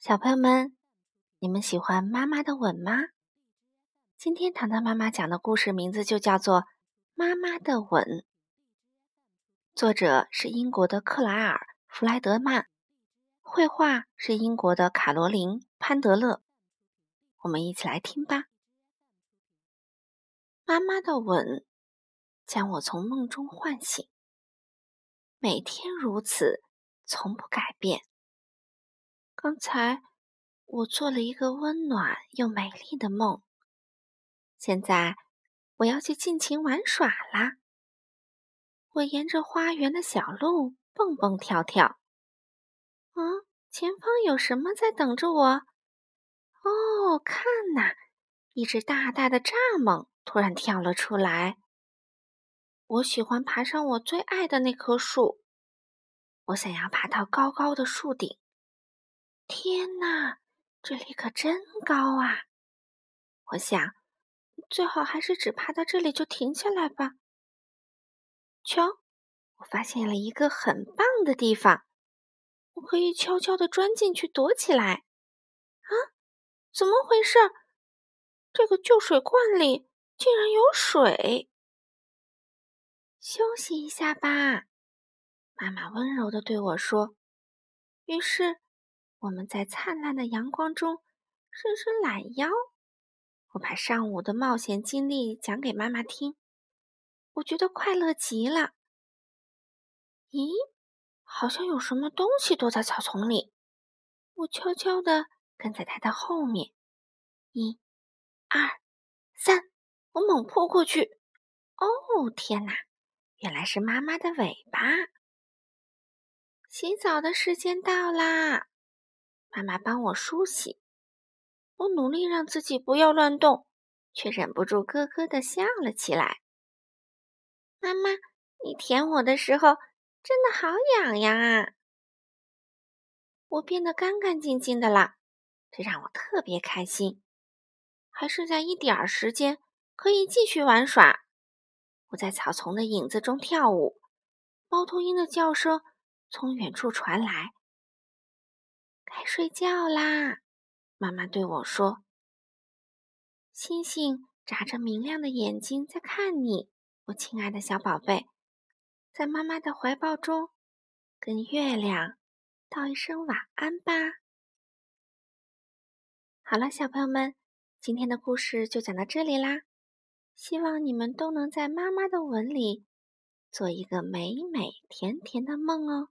小朋友们，你们喜欢妈妈的吻吗？今天糖糖妈妈讲的故事名字就叫做《妈妈的吻》，作者是英国的克莱尔·弗莱德曼，绘画是英国的卡罗琳·潘德勒。我们一起来听吧。妈妈的吻将我从梦中唤醒，每天如此，从不改变。刚才我做了一个温暖又美丽的梦。现在我要去尽情玩耍啦！我沿着花园的小路蹦蹦跳跳。嗯，前方有什么在等着我？哦，看呐，一只大大的蚱蜢突然跳了出来。我喜欢爬上我最爱的那棵树。我想要爬到高高的树顶。天哪，这里可真高啊！我想，最好还是只爬到这里就停下来吧。瞧，我发现了一个很棒的地方，我可以悄悄地钻进去躲起来。啊，怎么回事？这个旧水罐里竟然有水！休息一下吧，妈妈温柔地对我说。于是。我们在灿烂的阳光中伸伸懒腰。我把上午的冒险经历讲给妈妈听，我觉得快乐极了。咦，好像有什么东西躲在草丛里。我悄悄地跟在它的后面，一、二、三，我猛扑过去。哦，天哪！原来是妈妈的尾巴。洗澡的时间到啦！妈妈帮我梳洗，我努力让自己不要乱动，却忍不住咯咯的笑了起来。妈妈，你舔我的时候真的好痒痒啊！我变得干干净净的了，这让我特别开心。还剩下一点儿时间，可以继续玩耍。我在草丛的影子中跳舞，猫头鹰的叫声从远处传来。该睡觉啦，妈妈对我说。星星眨着明亮的眼睛在看你，我亲爱的小宝贝，在妈妈的怀抱中，跟月亮道一声晚安吧。好了，小朋友们，今天的故事就讲到这里啦。希望你们都能在妈妈的吻里做一个美美甜甜的梦哦。